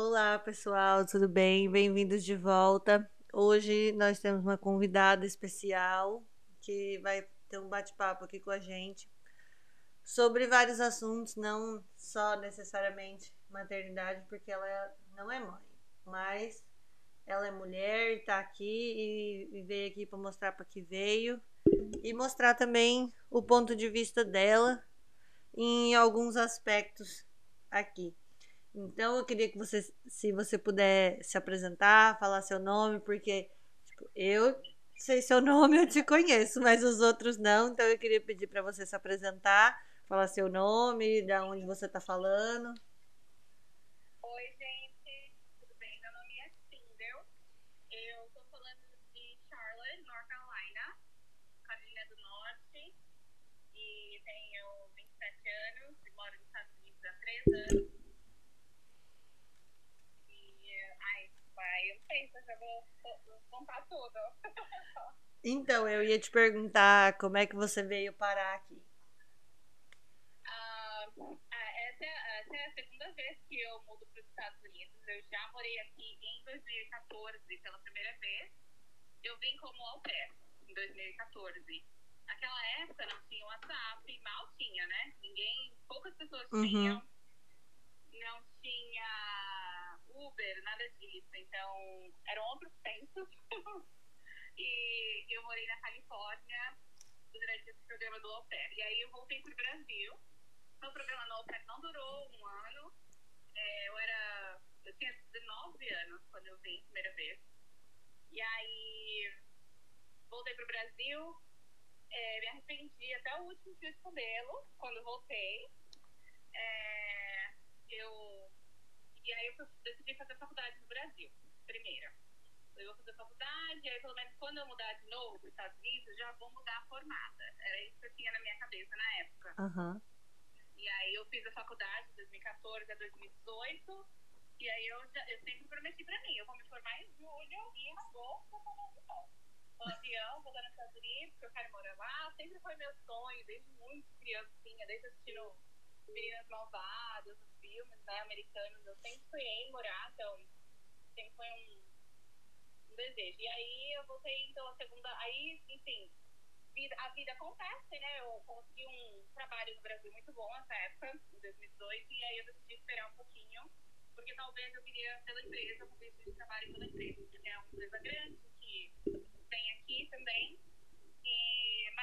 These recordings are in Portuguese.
Olá, pessoal, tudo bem? Bem-vindos de volta. Hoje nós temos uma convidada especial que vai ter um bate-papo aqui com a gente sobre vários assuntos, não só necessariamente maternidade, porque ela não é mãe, mas ela é mulher tá aqui e, veio aqui para mostrar para que veio e mostrar também o ponto de vista dela em alguns aspectos aqui. Então eu queria que você, se você puder se apresentar, falar seu nome, porque tipo, eu sei seu nome, eu te conheço, mas os outros não. Então eu queria pedir para você se apresentar, falar seu nome, da onde você está falando. Oi, gente, tudo bem? Meu nome é Sindel. Eu estou falando de Charlotte, North Carolina, Carolina do Norte, e tenho 27 anos, e moro nos Estados Unidos há 3 anos. Contar tudo. Então, eu ia te perguntar como é que você veio parar aqui. Ah, essa, é, essa, é a segunda vez que eu mudo para os Estados Unidos. Eu já morei aqui em 2014 pela primeira vez. Eu vim como au pair em 2014. Naquela época não tinha WhatsApp, mal tinha, né? Ninguém, poucas pessoas uhum. tinham. Não tinha Uber, nada disso. Então, eram outros tempos. e eu morei na Califórnia durante esse programa do Au. E aí eu voltei pro Brasil. Meu programa no Au não durou um ano. É, eu era. Eu tinha 19 anos quando eu vim a primeira vez. E aí voltei pro Brasil. É, me arrependi até o último fio de cabelo quando voltei. É, eu e aí eu decidi fazer faculdade no Brasil, primeira. Eu vou fazer faculdade, e aí pelo menos quando eu mudar de novo para os Estados Unidos, já vou mudar formada. Era isso que eu tinha na minha cabeça na época. Uhum. E aí eu fiz a faculdade de 2014 a 2018. E aí eu, já, eu sempre prometi pra mim, eu vou me formar em julho e em agosto eu vou no avião, vou lá nos Estados Unidos, porque eu quero morar lá. Sempre foi meu sonho, desde muito criancinha, desde assistindo Meninas Malvadas, os filmes né, americanos, eu sempre sonhei em morar, então sempre foi um, um desejo. E aí eu voltei, então, a segunda. Aí, enfim, vida, a vida acontece, né? Eu consegui um trabalho no Brasil muito bom nessa época, em 2018, e aí eu decidi esperar um pouquinho, porque talvez eu queria pela empresa, um visto de trabalho pela empresa, porque é uma empresa grande que tem aqui também. E,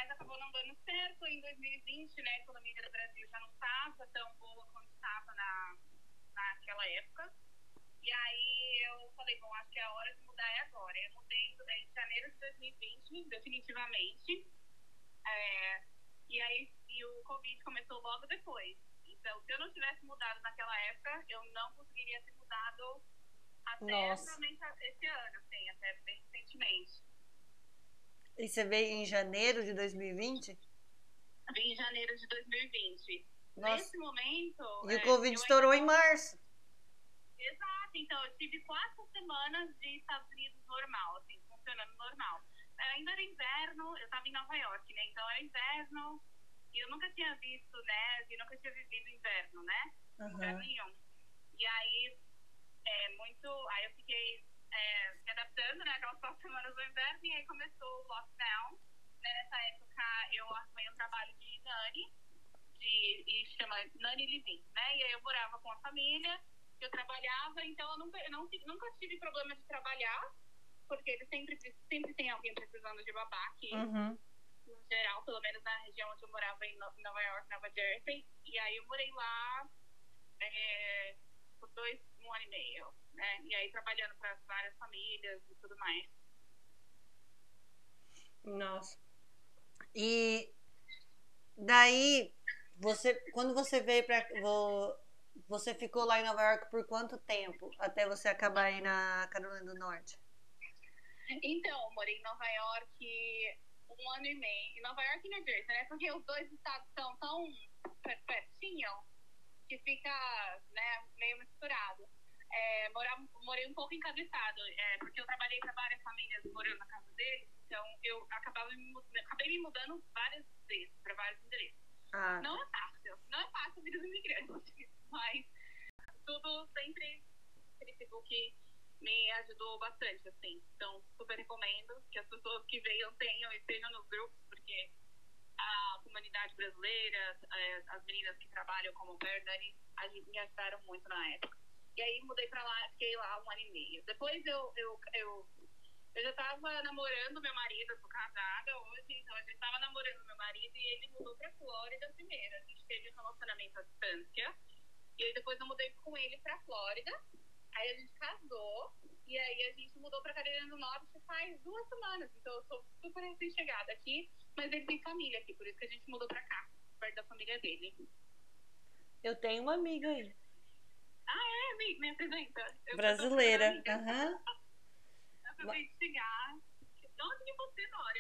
mas acabou não dando certo em 2020, né? A economia do Brasil já não estava tão boa quanto estava na, naquela época. E aí eu falei, bom, acho que a hora de mudar é agora. Eu mudei em janeiro de 2020, definitivamente. É, e aí e o Covid começou logo depois. Então, se eu não tivesse mudado naquela época, eu não conseguiria ter mudado até realmente esse ano, assim, até bem recentemente. E você veio em janeiro de 2020? Vim em janeiro de 2020. Nossa. Nesse momento. E é, o Covid estourou ainda... em março. Exato, então eu tive quatro semanas de Estados Unidos normal, assim, funcionando normal. Ainda era inverno, eu estava em Nova York, né? Então era inverno, e eu nunca tinha visto neve, nunca tinha vivido inverno, né? Uhum. Inverno nenhum. E aí, é, muito. Aí eu fiquei é, me adaptando, né? Aquelas quatro semanas do inverno, e aí começou o lockdown. Né, nessa época eu arrumei um trabalho de nani, de, e chama Nani Living, né? E aí eu morava com a família, eu trabalhava, então eu nunca, eu não, nunca tive problema de trabalhar, porque ele sempre, sempre tem alguém precisando de babá aqui. Uhum. No geral, pelo menos na região onde eu morava, em Nova York, Nova Jersey. E aí eu morei lá é, por dois, um ano e meio né? E aí trabalhando para várias famílias e tudo mais. Nossa. E daí você, quando você veio para você ficou lá em Nova York por quanto tempo até você acabar aí na Carolina do Norte? Então, morei em Nova York um ano e meio. Em Nova York e New Jersey, né? Porque os dois estados estão tão pertinho que fica né, meio misturado é, morar, morei um pouco estado, é, porque eu trabalhei para várias famílias morando na casa deles, então eu acabava me, acabei me mudando várias vezes para vários endereços. Ah. Não é fácil, não é fácil a vida do imigrante, mas tudo sempre Facebook me ajudou bastante, assim. Então, super recomendo que as pessoas que venham tenham e estejam nos grupos, porque a comunidade brasileira, é, as meninas que trabalham como Verdani, me ajudaram muito na época. E aí mudei pra lá, fiquei lá um ano e meio. Depois eu, eu, eu, eu já tava namorando meu marido, sou casada hoje, então eu já tava namorando meu marido e ele mudou pra Flórida primeiro. A gente teve um relacionamento à distância. E aí depois eu mudei com ele pra Flórida. Aí a gente casou e aí a gente mudou pra Carolina do Norte faz duas semanas. Então eu sou super recém-chegada aqui, mas ele tem família aqui, por isso que a gente mudou pra cá, perto da família dele. Eu tenho uma amiga aí. Ah, é, amiga, me apresenta. Eu Brasileira. Aham. Uhum. Acabei de chegar. De onde você mora?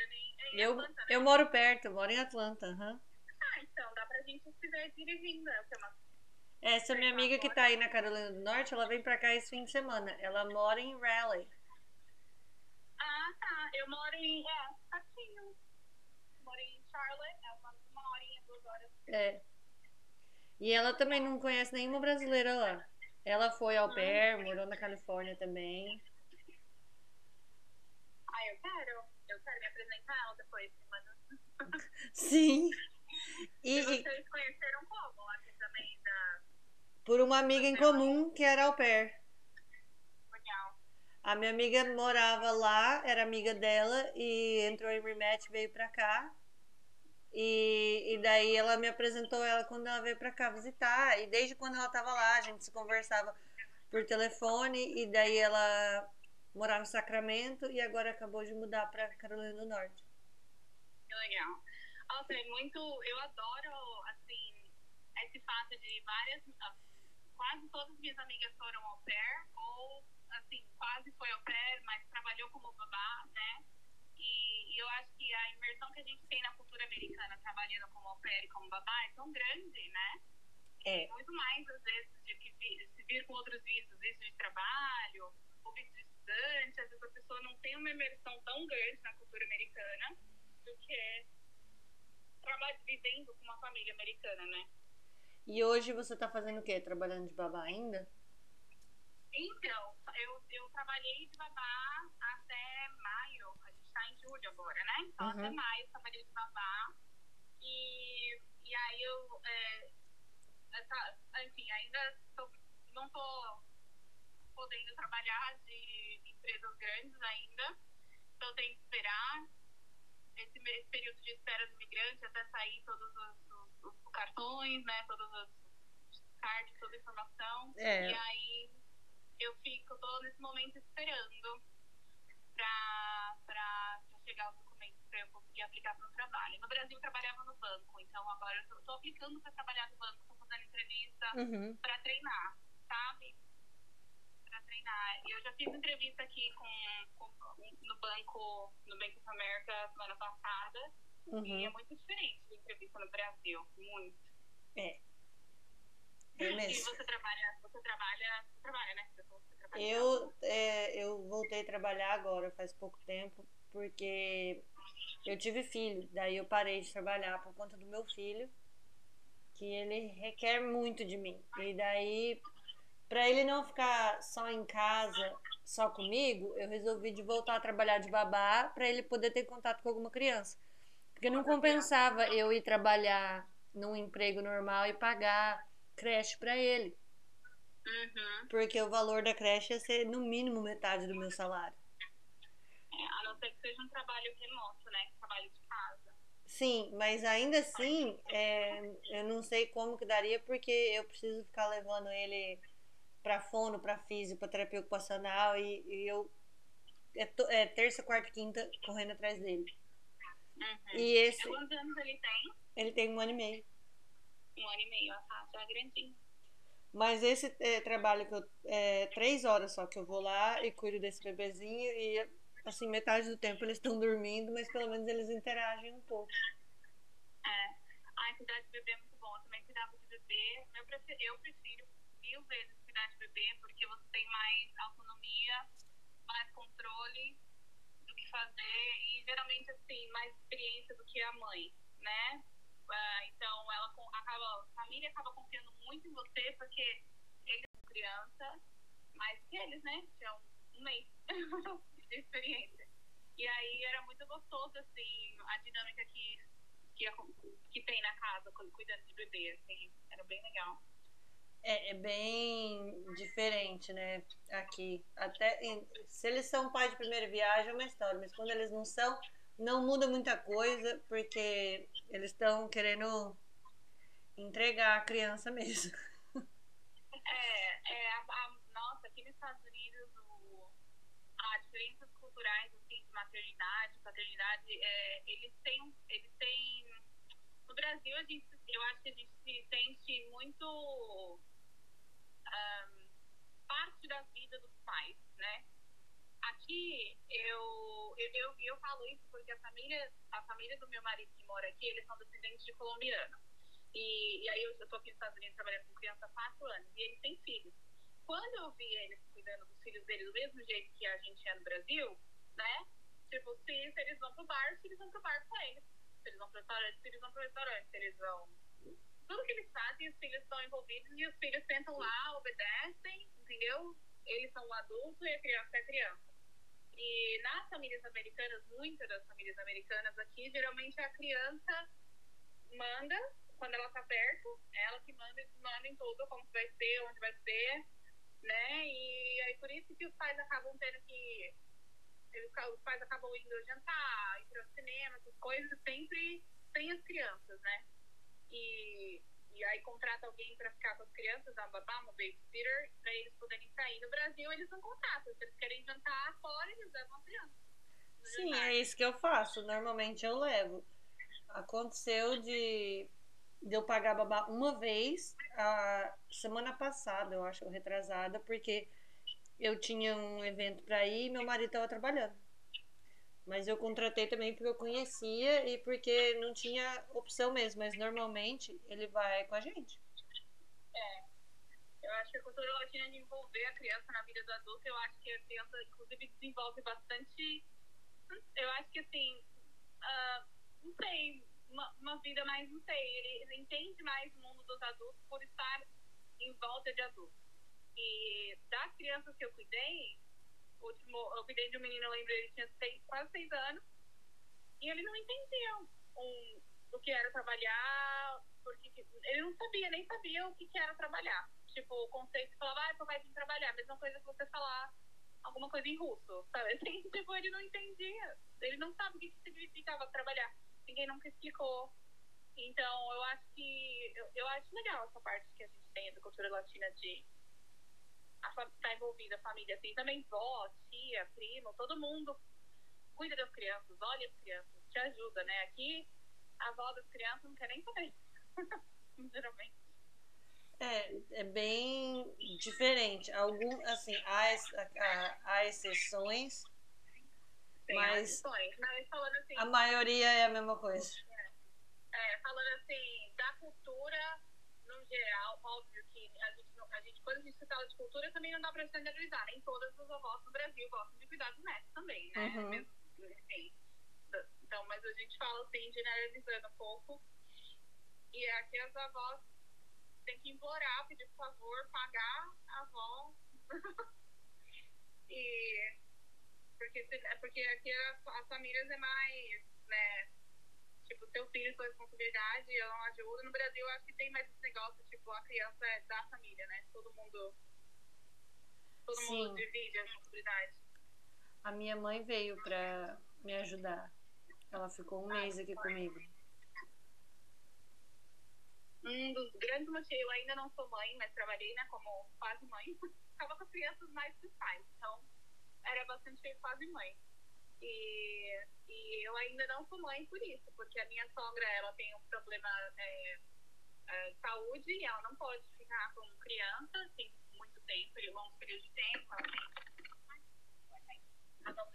Em eu, Atlanta, né? eu moro perto, eu moro em Atlanta. Uhum. Ah, então dá pra gente se ver dirigindo. É que é uma essa minha amiga que tá aí na Carolina do Norte, ela vem pra cá esse fim de semana. Ela mora em Raleigh. Ah, tá. Eu moro em. É, pertinho. Em Charlotte, é uma, uma horinha, duas horas. É. E ela também não conhece nenhuma brasileira lá. Ela foi ao pair, morou na Califórnia também. Ah, eu quero. Eu quero me apresentar ela depois, mano. Sim. E, e vocês conheceram como? Aqui também da. Por uma amiga em comum que era au pair. Legal. A minha amiga morava lá, era amiga dela e entrou em rematch, veio pra cá. E, e daí ela me apresentou ela quando ela veio pra cá visitar. E desde quando ela tava lá, a gente se conversava por telefone. E daí ela morava em Sacramento e agora acabou de mudar pra Carolina do Norte. Que legal. Nossa, é muito. Eu adoro, assim, esse fato de várias. Quase todas as minhas amigas foram au pair, ou, assim, quase foi au pair, mas trabalhou como babá, né? E, e, eu acho que a imersão que a gente tem na cultura americana, trabalhando como au pair e como babá, é tão grande, né? É. Muito mais, às vezes, de que vir, se vir com outros vistos, visto de trabalho, ou visto de estudante, às vezes a pessoa não tem uma imersão tão grande na cultura americana do que trabalho, vivendo com uma família americana, né? E hoje você tá fazendo o quê? Trabalhando de babá ainda? Então, eu, eu trabalhei de babá até em julho agora, né? Então, Uhum. até maio eu trabalhei de babá. E, e aí eu. É, essa- enfim, ainda tô, não tô podendo trabalhar de empresas grandes ainda. Então, tenho que esperar esse, esse período de espera do imigrante até sair todos os, os- os cartões, né? Todos os cards, toda a informação. É. E aí eu fico, tô nesse momento esperando pra, pra chegar os documentos pra eu conseguir aplicar para um trabalho. No Brasil eu trabalhava no banco, então agora eu tô aplicando pra trabalhar no banco, tô fazendo entrevista Uhum. pra treinar, sabe? Pra treinar. E eu já fiz entrevista aqui com, com no banco, no Bank of America semana passada. E é Uhum. muito diferente de entrevista no Brasil. Muito. É. É E você trabalha, você trabalha, você trabalha, né? Você trabalha. Eu, é, eu voltei a trabalhar agora, faz pouco tempo, porque eu tive filho, daí eu parei de trabalhar por conta do meu filho, que ele requer muito de mim. E daí, para ele não ficar só em casa, só comigo, eu resolvi de voltar a trabalhar de babá para ele poder ter contato com alguma criança. Porque não compensava eu ir trabalhar num emprego normal e pagar creche para ele. Uhum. Porque o valor da creche ia ser no mínimo metade do meu salário. É, a não ser que seja um trabalho remoto, né? Trabalho de casa. Sim, mas ainda assim, é, eu não sei como que daria, porque eu preciso ficar levando ele pra fono, pra físico, pra terapia ocupacional, e, e eu. É, é terça, quarta e quinta correndo atrás dele. Uhum. E esse, Quantos anos ele tem? ele tem um ano e meio. Um ano e meio, ah, já é grandinho. Mas esse é, trabalho que eu. É três horas só que eu vou lá e cuido desse bebezinho, e assim, metade do tempo eles estão dormindo, mas pelo menos eles interagem um pouco. É. Ai, cuidar de bebê é muito bom. Eu também cuidava de bebê. Eu prefiro, eu prefiro mil vezes cuidar de bebê, porque você tem mais autonomia, mais controle do que fazer e geralmente, assim, mais experiência do que a mãe, né? Ah, então, ela acaba, a família acaba confiando muito em você, porque ele é criança mais que eles, né? Tinham um mês de experiência. E aí era muito gostoso, assim, a dinâmica que, que, que tem na casa, cuidando de bebê, assim, era bem legal. É, é, bem diferente, né? Aqui. Até se eles são pais de primeira viagem é uma história, mas quando eles não são, não muda muita coisa, porque eles estão querendo entregar a criança mesmo. É, é a, a, nossa, aqui nos Estados Unidos, o, as diferenças culturais assim, de maternidade, paternidade, é, eles têm, eles têm. No Brasil, a gente, eu acho que a gente se sente muito um, parte da vida dos pais, né? Aqui, eu, eu, eu, eu falo isso porque a família, a família do meu marido que mora aqui, eles são descendentes de colombiano. E, e aí eu estou aqui nos Estados Unidos trabalhando com criança há quatro anos e eles têm filhos. Quando eu vi eles cuidando dos filhos deles do mesmo jeito que a gente é no Brasil, né? Tipo, se, se eles vão pro bar, se eles vão pro bar com eles. Se eles vão pro restaurante, se eles vão pro restaurante. Se eles vão tudo que eles fazem, os filhos estão envolvidos e os filhos sentam lá, obedecem, entendeu? Eles são o adulto e a criança é a criança. E nas famílias americanas, muitas das famílias americanas aqui, geralmente a criança manda quando ela tá perto, ela que manda, manda em tudo, como vai ser, onde vai ser, né? E aí por isso que os pais acabam tendo que. Os pais acabam indo jantar, ir para o cinema, essas coisas, sempre sem as crianças, né? e, e aí contrata alguém para ficar com as crianças, a babá, uma babysitter, para eles poderem sair. No Brasil, eles não contratam. Se eles querem jantar fora, eles levam a criança. Sim, jantar. é isso que eu faço. Normalmente eu levo. Aconteceu de, de eu pagar a babá uma vez, a semana passada, eu acho, retrasada, porque eu tinha um evento para ir e meu marido estava trabalhando. Mas eu contratei também porque eu conhecia e porque não tinha opção mesmo. Mas normalmente ele vai com a gente. É. Eu acho que a cultura latina de envolver a criança na vida do adulto, eu acho que a criança, inclusive, desenvolve bastante. Eu acho que assim. Uh, não sei, uma, uma, vida mais, não sei. Ele, entende mais o mundo dos adultos por estar em volta de adultos. E das crianças que eu cuidei, último, eu cuidei de um menino, eu lembro, ele tinha seis, quase seis anos, e ele não entendia um, o que era trabalhar, porque ele não sabia, nem sabia o que, que era trabalhar. Tipo, o conceito falava, ah, vai vir trabalhar, mesma coisa que você falar alguma coisa em russo, sabe? Assim, tipo, ele não entendia, ele não sabe o que, que significava trabalhar, ninguém nunca explicou. Então, eu acho que, eu, eu acho legal essa parte que a gente tem da cultura latina de está envolvida a família, assim, também vó, tia, primo, todo mundo cuida das crianças, olha as crianças, te ajuda, né? Aqui, a avó das crianças não quer nem saber, geralmente. É, é bem diferente. Algum, assim, há, há, há exceções, Tem mas, mas falando assim, a maioria é a mesma coisa. É, é, falando assim, da cultura no geral, óbvio que a gente a gente, quando a gente fala de cultura, também não dá pra generalizar. Nem todas as avós no Brasil gostam de cuidar dos netos também, né? Uhum. Mesmo, assim, então, mas a gente fala assim, generalizando um pouco. E é que as avós têm que implorar, pedir por favor, pagar a avó. e porque, porque aqui as, as famílias é mais, né? tipo, seu filho, sua responsabilidade, ela não ajuda. No Brasil, eu acho que tem mais esse negócio, tipo, a criança é da família, né? Todo mundo. Todo Sim. mundo divide a responsabilidade. A minha mãe veio pra me ajudar. Ela ficou um ah, mês aqui foi. comigo. Um dos grandes motivos, eu ainda não sou mãe, mas trabalhei, né, como quase mãe. Ficava com as crianças mais que pais, então era bastante quase mãe. E, e eu ainda não sou mãe por isso, porque a minha sogra ela tem um problema é, é, de saúde e ela não pode ficar com criança tem muito tempo, longos períodos de tempo. Ela tem,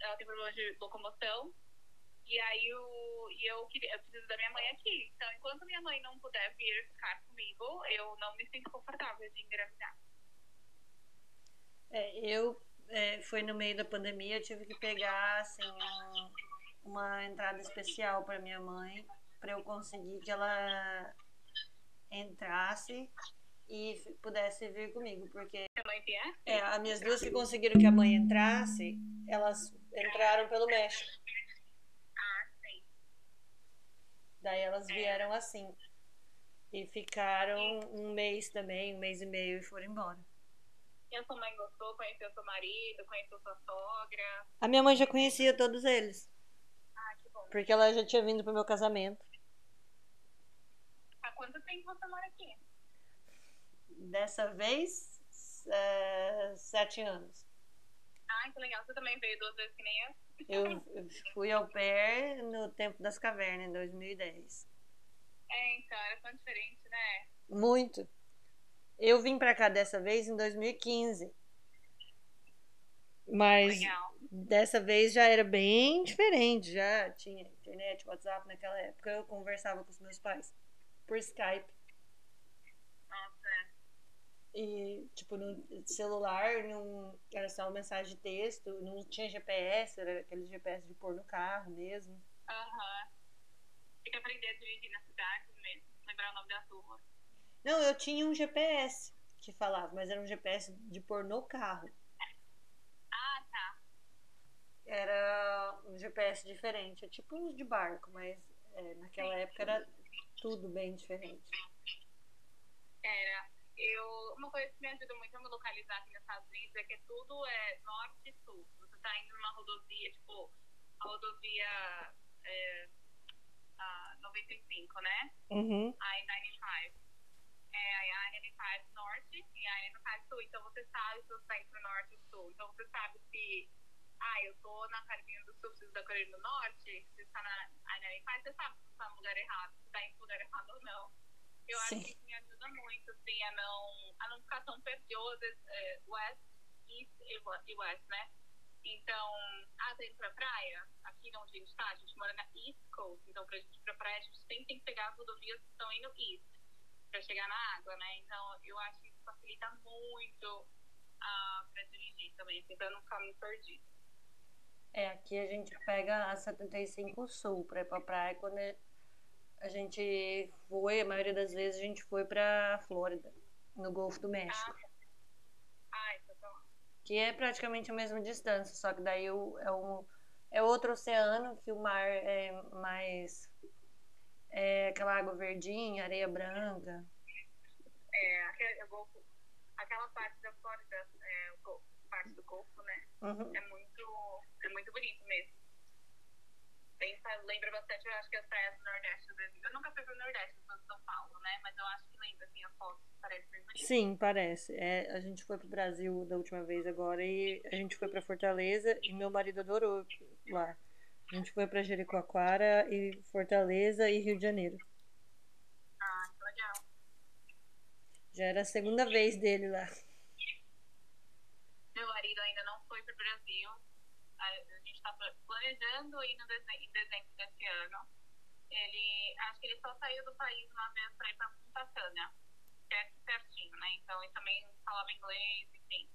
ela tem problema de locomoção. E aí eu, e eu, queria, eu preciso da minha mãe aqui. Então, enquanto minha mãe não puder vir ficar comigo, eu não me sinto confortável de engravidar. É, eu é, foi no meio da pandemia, eu tive que pegar assim um, uma entrada especial para minha mãe para eu conseguir que ela entrasse e pudesse vir comigo, porque vier? é, as minhas duas que conseguiram que a mãe entrasse, elas entraram pelo México. Ah, sim. Daí elas vieram assim. E ficaram um mês também, um mês e meio e foram embora. E a sua mãe gostou? Conheceu seu marido? Conheceu sua sogra? A minha mãe já conhecia todos eles, Ah, que bom. porque ela já tinha vindo pro meu casamento. Há quanto tempo você mora aqui? Dessa vez, é, sete anos. Ah, que legal. Você também veio duas vezes que nem eu? Eu eu fui ao pé no tempo das cavernas, em 2010. É, então, era tão diferente, né? Muito. Eu vim pra cá dessa vez em 2015. Mas Legal. dessa vez já era bem diferente. Já tinha internet, WhatsApp naquela época. Eu conversava com os meus pais por Skype. Nossa. E, tipo, no celular não era só uma mensagem de texto, não tinha GPS, era aquele GPS de pôr no carro mesmo. Aham. Tem que aprender a dirigir na cidade mesmo. Lembrar o nome das ruas. Não, eu tinha um GPS que falava, mas era um GPS de pôr no carro. Ah, tá. Era um GPS diferente, é tipo uns de barco, mas é, naquela época era tudo bem diferente. Era. Eu, uma coisa que me ajuda muito a me localizar aqui nos Estados Unidos é que tudo é norte e sul. Você tá indo numa rodovia, tipo, a rodovia é, a 95, né? Uhum. I-95. É a I-95 norte e a I-95 sul. Então você sabe se você tá indo norte ou sul. Então você sabe se. Ah, eu tô na Carolina do Sul, preciso da Carolina do Norte. Se você tá na I-95, você sabe se você tá no lugar errado, se tá indo pro lugar errado ou não. Eu Sim. acho que isso me ajuda muito, assim, a não, a não ficar tão perdido. É, west, East e we- e West, né? Então, ah, tá indo pra praia? Aqui onde a gente tá, a gente mora na East Coast. Então, pra gente ir pra praia, a gente sempre tem que pegar as rodovias que estão indo East pra chegar na água, né? Então, eu acho que isso facilita muito ah, pra dirigir também, assim, pra não ficar muito perdido. É, aqui a gente pega a 75 Sul pra ir pra praia. Quando a gente foi, a maioria das vezes a gente foi pra Flórida, no Golfo do México. Ah, então tá. Que é praticamente a mesma distância, só que daí é, um, é outro oceano que o mar é mais. É aquela água verdinha, areia branca. É, aquele, Golfo, aquela parte da Flórida, é, Golfo, parte do Golfo, né? Uhum. É muito, é muito bonito mesmo. Bem, lembra bastante, eu acho que as praias do Nordeste do Brasil. Eu nunca fui pro Nordeste, eu sou de São Paulo, né? Mas eu acho que lembra, assim, as fotos, parece bem bonito. Sim, parece. É, a gente foi pro Brasil da última vez agora e a gente foi pra Fortaleza e meu marido adorou lá. A gente foi pra Jericoacoara e Fortaleza e Rio de Janeiro. Ah, que legal. Já era a segunda vez dele lá. Meu marido ainda não foi pro Brasil. A, gente tá pla- planejando ir no dezembro, em dezembro desse ano. Ele, acho que ele só saiu do país uma vez pra ir pra Punta Cana, que é pertinho, né? Então ele também falava inglês, enfim.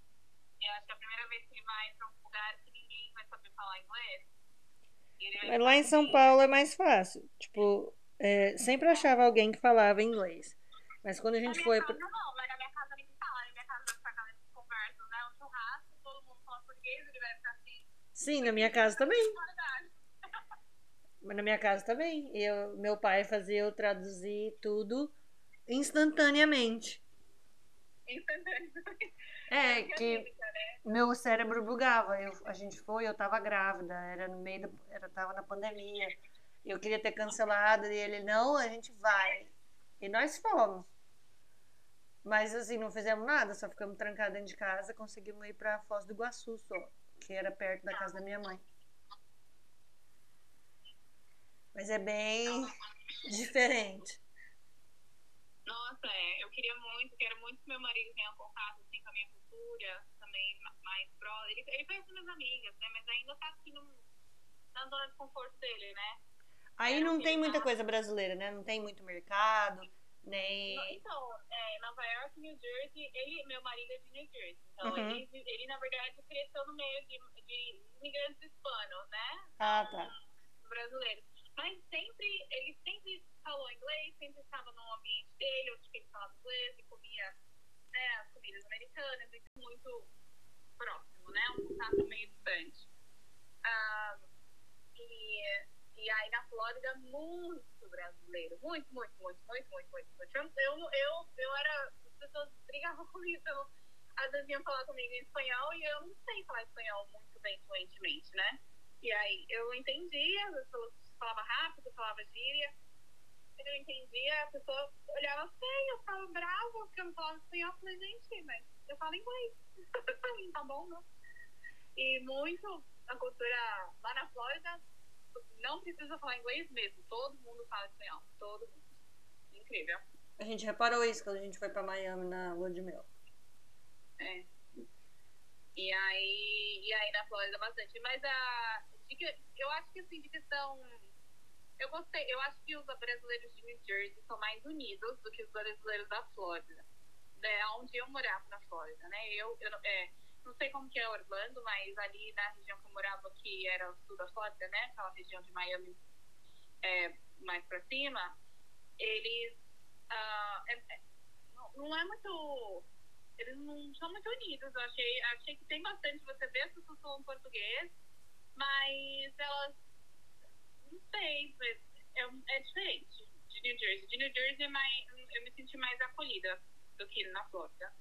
E eu acho que é a primeira vez que ele vai pra um lugar que ninguém vai saber falar inglês. Mas lá em São Paulo é mais fácil. Tipo, é, sempre achava alguém que falava inglês. Mas quando a gente foi casa pra... não, mas na minha casa ninguém fala. Na minha casa vai ficar aquelas conversas, né? Um churrasco, todo mundo fala português, ele vai ficar assim. Sim, na minha casa também. Mas na minha casa também. Eu, meu pai fazia eu traduzir tudo instantaneamente. Instantâneo. É, Que né? meu cérebro bugava. Eu, a gente foi, eu tava grávida, era no meio do, era tava na pandemia. Eu queria ter cancelado e ele não, a gente vai. E nós fomos. Mas assim, não fizemos nada, só ficamos trancados dentro de casa, conseguimos ir pra Foz do Iguaçu só, que era perto da casa da minha mãe. Mas é bem diferente. Nossa, é. Eu queria muito, quero muito que meu marido tenha um contato assim, com a minha cultura, também ma- mais próximo. Ele, ele conhece minhas amigas, né? Mas ainda tá assim no, na zona de conforto dele, né? Aí não tem muita coisa brasileira, né? Não tem muito mercado, nem. Então, é, Nova York, New Jersey, ele, meu marido é de New Jersey. Então, Uhum. ele, ele, na verdade, cresceu no meio de, de imigrantes hispanos, né? Ah, tá. brasileiros. Mas sempre, ele sempre falou inglês, sempre estava no ambiente dele, onde ele falava inglês e comia né, as comidas americanas, então muito próximo, né? Um contato meio distante. Ah, e, e aí na Flórida, muito brasileiro. Muito, muito, muito, muito, muito, muito. muito. Eu, eu, eu, era. As pessoas brigavam comigo, então, às vezes iam falar comigo em espanhol e eu não sei falar espanhol muito bem fluentemente, né? E aí eu entendia, as pessoas falavam rápido, falava gíria. Eu entendia, a pessoa olhava feio, eu ficava brava porque eu não falava espanhol. Eu falei, gente, mas eu falo inglês. tá bom, não? E muito a cultura lá na Flórida, não precisa falar inglês mesmo. Todo mundo fala espanhol. Todo mundo. Incrível. A gente reparou isso quando a gente foi pra Miami na lua de mel. É. E aí, e aí na Flórida bastante. Mas a. Eu acho que assim, de questão. Eu gostei, eu acho que os brasileiros de New Jersey são mais unidos do que os brasileiros da Flórida. É onde eu morava na Flórida, né? Eu, eu é, não sei como que é Orlando, mas ali na região que eu morava, que era o sul da Flórida, né? Aquela região de Miami é, mais pra cima, eles. Uh, é, é, não, é muito eles não são muito unidos. Eu achei, achei que tem bastante. Você vê as pessoas falando português, mas elas. Não sei, é, é diferente de New Jersey. De New Jersey, é mais, eu me senti mais acolhida do que na Flórida,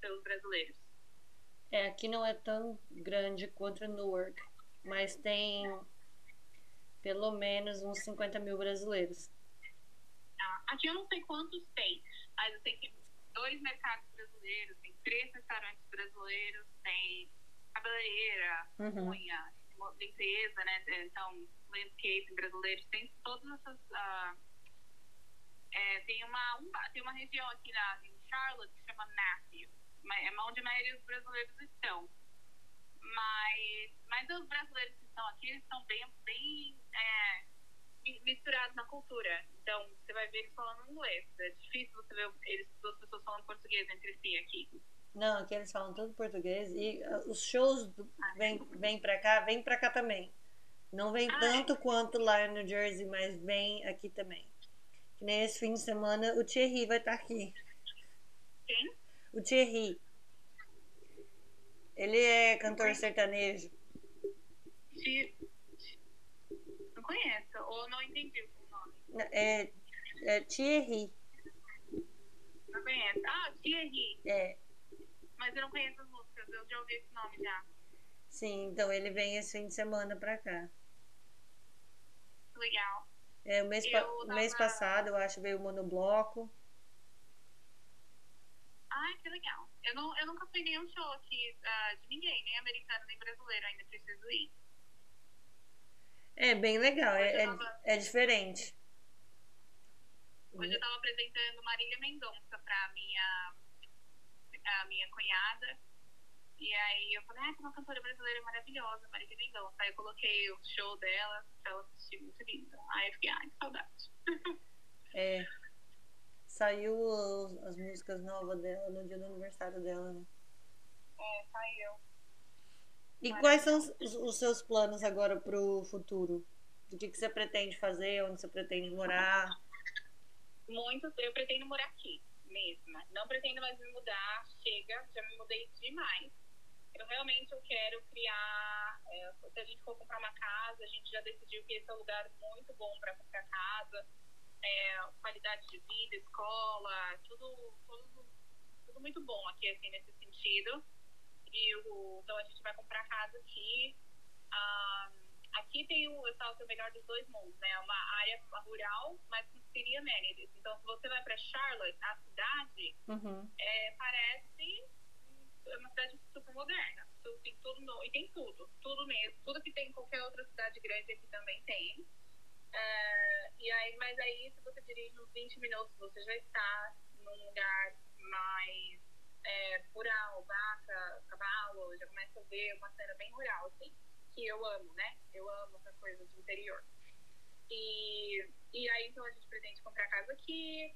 pelos brasileiros. É, aqui não é tão grande quanto Newark, mas tem pelo menos uns 50 mil brasileiros. Ah, aqui eu não sei quantos tem, mas eu sei que dois mercados brasileiros, tem três restaurantes brasileiros, tem cabeleireira, uhum. unha, limpeza, né? Então, landscape brasileiros, tem todas essas. Uh, é, tem, uma, um, tem uma região aqui na, em Charlotte que chama Matthew, é onde a maioria dos brasileiros estão. Mas, mas os brasileiros que estão aqui, eles estão bem, bem é, misturados na cultura. Então, você vai ver eles falando inglês. É difícil você ver eles, duas pessoas falando português entre si aqui. Não, aqui eles falam tudo português e uh, os shows do, vem, vem pra cá, vem pra cá também. Não vem ah, tanto é? quanto lá em New Jersey, mas vem aqui também. Que nem esse fim de semana o Thierry vai estar tá aqui. Quem? O Thierry. Ele é cantor sertanejo. Thierry não conheço, ou não entendi o nome. É, é Thierry. Não conheço. Ah, Thierry. É. Mas eu não conheço as músicas, eu já ouvi esse nome já. Sim, então ele vem esse fim de semana pra cá. Legal. É, o mês, pa tava... mês passado, eu acho, veio o monobloco. Ai, que legal. Eu, não, eu nunca fui nenhum show aqui uh, de ninguém, nem americano, nem brasileiro, ainda preciso ir. É bem legal, é, é, tava... é, diferente. Hoje eu estava apresentando Marília Mendonça para minha a minha cunhada. E aí eu falei, ah, tem uma cantora brasileira maravilhosa, Marília Mendonça. Aí eu coloquei o show dela pra ela assistir, muito linda. Aí eu fiquei, ai, que saudade. É. Saiu as músicas novas dela no dia do aniversário dela, né? É, saiu. E quais são os, os, seus planos agora para o futuro? O que, que você pretende fazer? Onde você pretende morar? Muito, eu pretendo morar aqui mesmo. Não pretendo mais me mudar, chega, já me mudei demais. Eu realmente eu quero criar. É, se a gente for comprar uma casa, a gente já decidiu que esse é um lugar muito bom para comprar casa. É, qualidade de vida, escola, tudo, tudo, tudo muito bom aqui, assim, nesse sentido. E o, então a gente vai comprar casa aqui. Um, aqui tem o, eu falo que é o melhor dos dois mundos, né? Uma área rural, mas com city amenities. Então, se você vai para Charlotte, a cidade, uhum. é, parece uma cidade super moderna. Tem tudo no, e tem tudo, tudo mesmo. Tudo que tem em qualquer outra cidade grande aqui também tem. Uh, e aí, mas aí, se você dirige uns 20 minutos, você já está num lugar mais é, rural, vaca, cavalo, já começa a ver uma cena bem rural, assim, que eu amo, né? Eu amo essa coisa de interior. E, e aí, então, a gente pretende comprar casa aqui.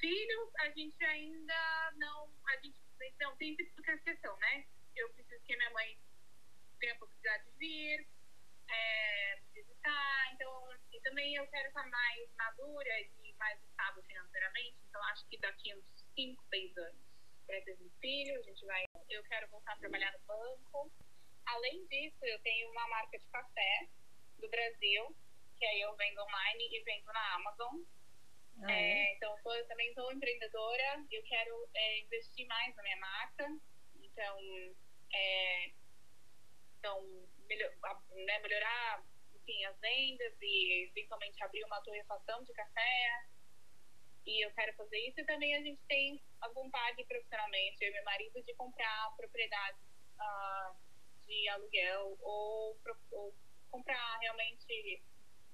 Filhos, a gente ainda não. A gente não tem essa questão, né? Eu preciso que minha mãe tenha a possibilidade de vir. é, visitar. Então, e também eu quero estar mais madura e mais estável financeiramente. Então, acho que daqui uns 5, 6 anos para ter um filho, a gente vai. Eu quero voltar a trabalhar no banco. Além disso, eu tenho uma marca de café do Brasil, que aí eu vendo online e vendo na Amazon. Ah, É, é? então, eu também sou empreendedora, eu quero é, investir mais na minha marca, então, é, então melhor, né, melhorar enfim, as vendas e eventualmente abrir uma torrefação de café. E eu quero fazer isso. E também a gente tem a vontade profissionalmente, eu e meu marido, de comprar propriedades ah, de aluguel ou, ou comprar realmente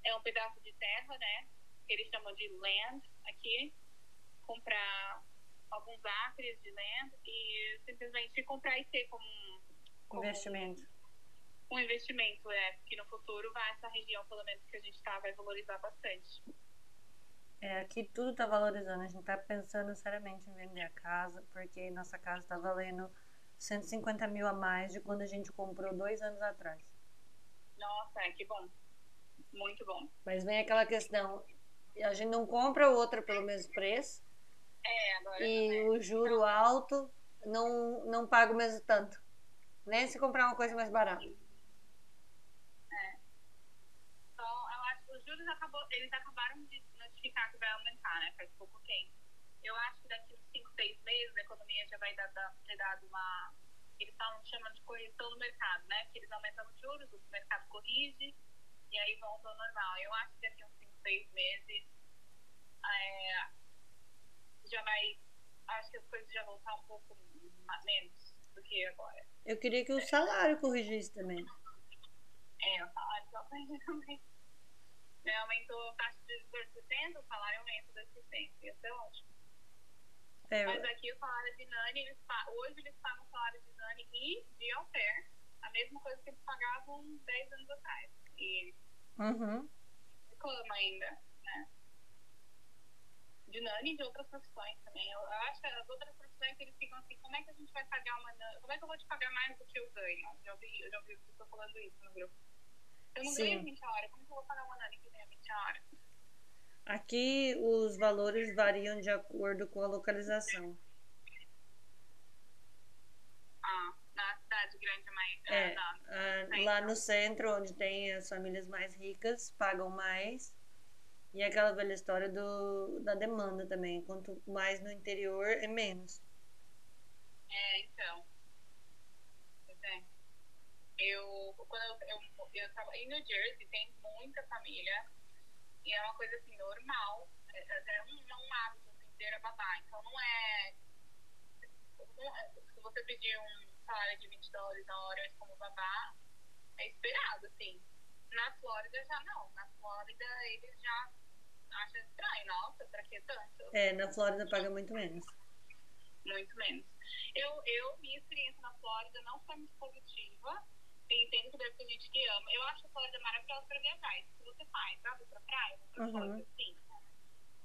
é um pedaço de terra, né? Que eles chamam de land aqui. Comprar alguns acres de land e simplesmente comprar e ter como, como Investimento. um investimento, é, que no futuro vai essa região, pelo menos que a gente tá, vai valorizar bastante. É, aqui tudo tá valorizando. A gente tá pensando seriamente em vender a casa, porque nossa casa tá valendo 150 mil a mais de quando a gente comprou dois anos atrás. Nossa, é, que bom. Muito bom. Mas vem aquela questão, a gente não compra outra pelo mesmo preço É, agora e o juro alto não, não paga o mesmo tanto. Nem se comprar uma coisa mais barata. Então, eu acho que os juros acabou, eles acabaram de notificar que vai aumentar, né? Faz pouco tempo. Eu acho que daqui uns 5, 6 meses a economia já vai dar, dar- ter dado uma. Eles estavam chamando de correção no mercado, né? Que eles aumentam os juros, o mercado corrige e aí volta ao normal. Eu acho que daqui uns 5, 6 meses é, já vai. Acho que as coisas já vão estar um pouco menos do que agora. Eu queria que o salário corrigisse também. É, o salário só aumentou também. Né, aumentou a taxa de 2%, o salário aumenta 2%. Isso é ótimo. É, Mas aqui o salário de Nani, eles hoje eles pagam o salário de Nani e de au pair, a mesma coisa que eles pagavam 10 anos atrás. E uhum. reclama ainda, né? De Nani e de outras profissões também. Eu, eu acho que as outras profissões eles ficam assim, como é que a gente vai pagar uma Nani? Como é que eu vou te pagar mais do que eu ganho? Já ouvi, eu já ouvi pessoas falando isso no grupo. Eu não Sim. ganho 20 a hora, como que eu vou pagar uma Nani que ganha 20 a hora? Aqui os valores variam de acordo com a localização. Ah, na cidade grande mais. É, ah, ah, lá no centro, onde tem as famílias mais ricas, pagam mais. E aquela velha história do, da demanda também. Quanto mais no interior, é menos. É, então. É. Eu, quando eu, eu, eu tava em New Jersey, tem muita família. E é uma coisa assim, normal. É, é um, é um hábito assim, ter a babá. Então não é. não é- Se você pedir um salário de 20 dólares a hora como babá, é esperado, assim. Na Flórida já não. Na Flórida eles já acham estranho. Nossa, pra que tanto? É, na Flórida paga muito menos. muito menos. Eu, eu, minha experiência na Flórida não foi muito positiva. Entendo que deve ter gente que ama. Eu acho a Flórida maravilhosa pra viajar. Isso que você faz, sabe? Pra praia, pra Uhum. Flórida, sim.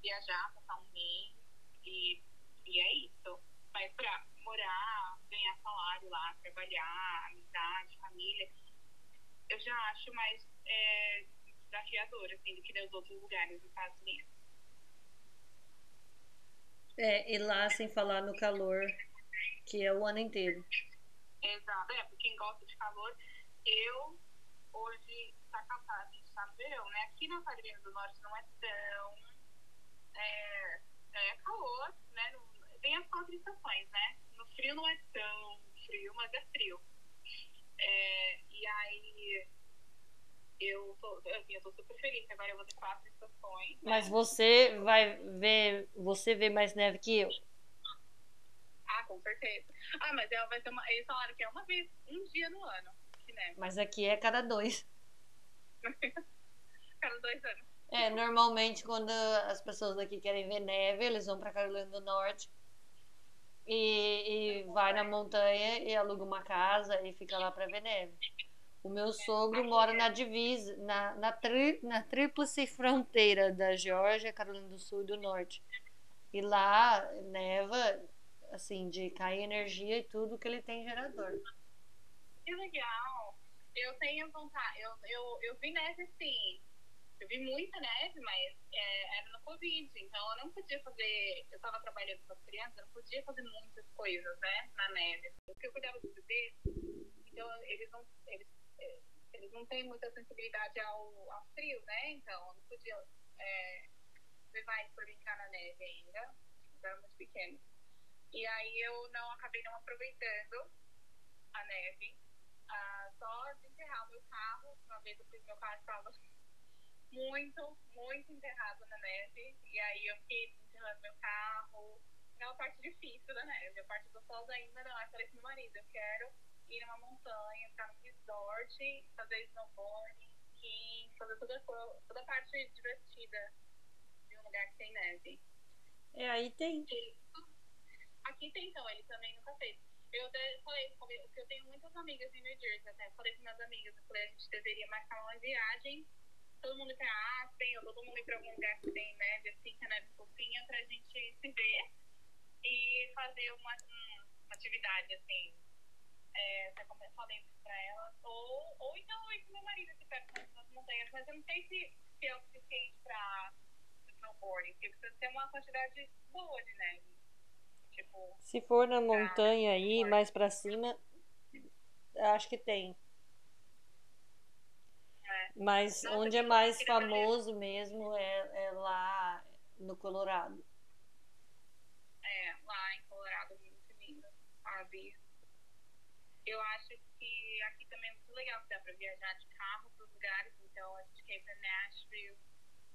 Viajar, passar um mês e, e é isso. Mas pra morar, ganhar salário lá, trabalhar, amizade, família, eu já acho mais é, desafiador, assim, do que nos outros lugares dos Estados Unidos. É, e lá sem falar no calor, que é o ano inteiro. Exato, é, pra quem gosta de calor, eu hoje tá cansada, a gente tá no verão, né? Aqui na Carolina do Norte não é tão. É, é calor, né? Tem as quatro estações, né? No frio não é tão frio, mas é frio. É, e aí eu tô, assim, eu tô super feliz agora eu vou ter quatro estações. né? Mas você vai ver, você vê mais neve que eu. Ah, com certeza. Ah, mas ela vai ser uma. Eles falaram que é uma vez, um dia no ano, neve. Mas aqui é cada dois. Cada dois anos. É, normalmente quando as pessoas daqui querem ver neve, eles vão pra Carolina do Norte e, e vai na montanha e aluga uma casa e fica lá pra ver neve. O meu sogro mora na divisa, na, na, tri, na tríplice fronteira da Geórgia, Carolina do Sul e do Norte. E lá neva, assim, de cair energia e tudo que ele tem gerador. Que legal. Eu tenho vontade. Eu, eu, eu vi neve sim. Eu vi muita neve, mas é, era no Covid, então eu não podia fazer. Eu estava trabalhando com as crianças, eu não podia fazer muitas coisas, né, na neve. Porque eu cuidava dos bebês, então eles não, eles, é, eles não têm muita sensibilidade ao, ao frio, né? Então eu não podia é, levar eles para brincar na neve ainda, eles eram muito pequenos. E aí eu não acabei não aproveitando a neve. Ah, só de enterrar o meu carro. Uma vez eu fiz meu carro estava muito, muito enterrado na neve. E aí eu fiquei enterrando meu carro. Não é a parte difícil da neve. A parte gostosa ainda não. Eu falei pro meu marido, eu quero ir numa montanha, ficar num resort, fazer snowboard, ski, fazer toda, toda a parte divertida de um lugar que tem neve. É, aí tem. Aqui tem então, ele também nunca fez. Eu porque eu tenho muitas amigas em New Jersey, até falei com minhas amigas, eu falei, a gente deveria marcar uma viagem, todo mundo pra Aspen, ou todo mundo ir pra algum lugar que tem neve, assim, que é neve fofinha, pra gente se ver e fazer uma, uma atividade, assim, é, até como eu falei pra ela, ou, ou então ir com meu marido aqui perto das montanhas, mas eu não sei se, se é o suficiente pra snowboarding, porque precisa ter uma quantidade boa de neve. Tipo, Se for na montanha aí, mais pra cima, acho que tem. é. Mas Nossa, onde é mais queria fazer. famoso mesmo é, é lá no Colorado. É, lá em Colorado, é muito lindo a vista. Eu acho que aqui também é muito legal, que dá pra viajar de carro para os lugares. Então, a gente quer ir pra Nashville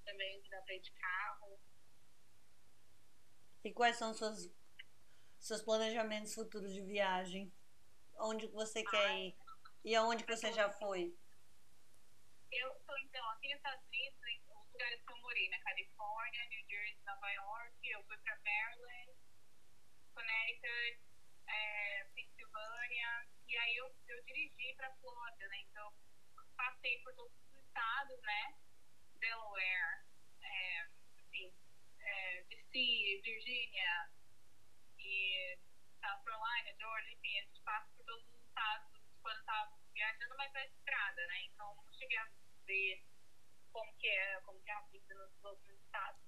também, que dá pra ir de carro. E quais são suas, seus planejamentos futuros de viagem? Onde você quer ir? E aonde que você já foi? Eu tô, então, aqui nos Estados Unidos, em- os lugares que eu morei, na Califórnia, New Jersey, Nova York, eu fui pra Maryland, Connecticut, é, Pensilvânia, e aí eu, eu dirigi pra Flórida, né? Então, passei por todos os estados, né? Delaware, é, assim, é, DC, Virgínia, e South Carolina, Georgia, enfim, a gente passa por todos os estados quando tá viajando, mas na estrada, né? Então não cheguei a ver como que é, como que é a vida nos outros estados.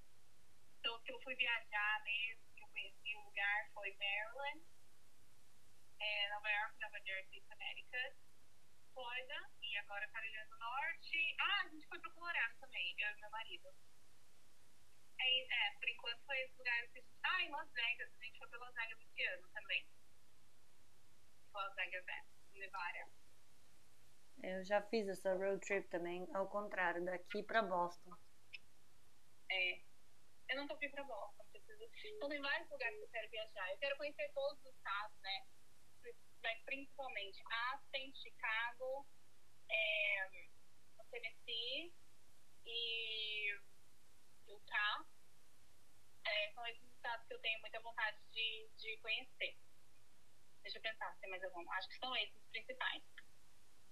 Então, o que eu fui viajar mesmo, que eu conheci o lugar foi Maryland, é, Nova York, Nova Jersey, Connecticut, Flórida e agora Carolina do Norte. Ah, a gente foi pro Colorado também, eu e meu marido. É, é, por enquanto foi os lugares que a gente. Ah, em Las Vegas, a gente foi pra Las Vegas esse ano também. Las Vegas, é, Nevada. Eu já fiz essa road trip também, ao contrário, daqui pra Boston. É. Eu não tô fui pra Boston, preciso. Então tem vários lugares que eu quero viajar. Eu quero conhecer todos os estados, né? Mas principalmente Aspen, Chicago, é, Tennessee e Utah. É, são esses estados que eu tenho muita vontade de, de conhecer. Deixa eu pensar se tem mais algum. Acho que são esses os principais.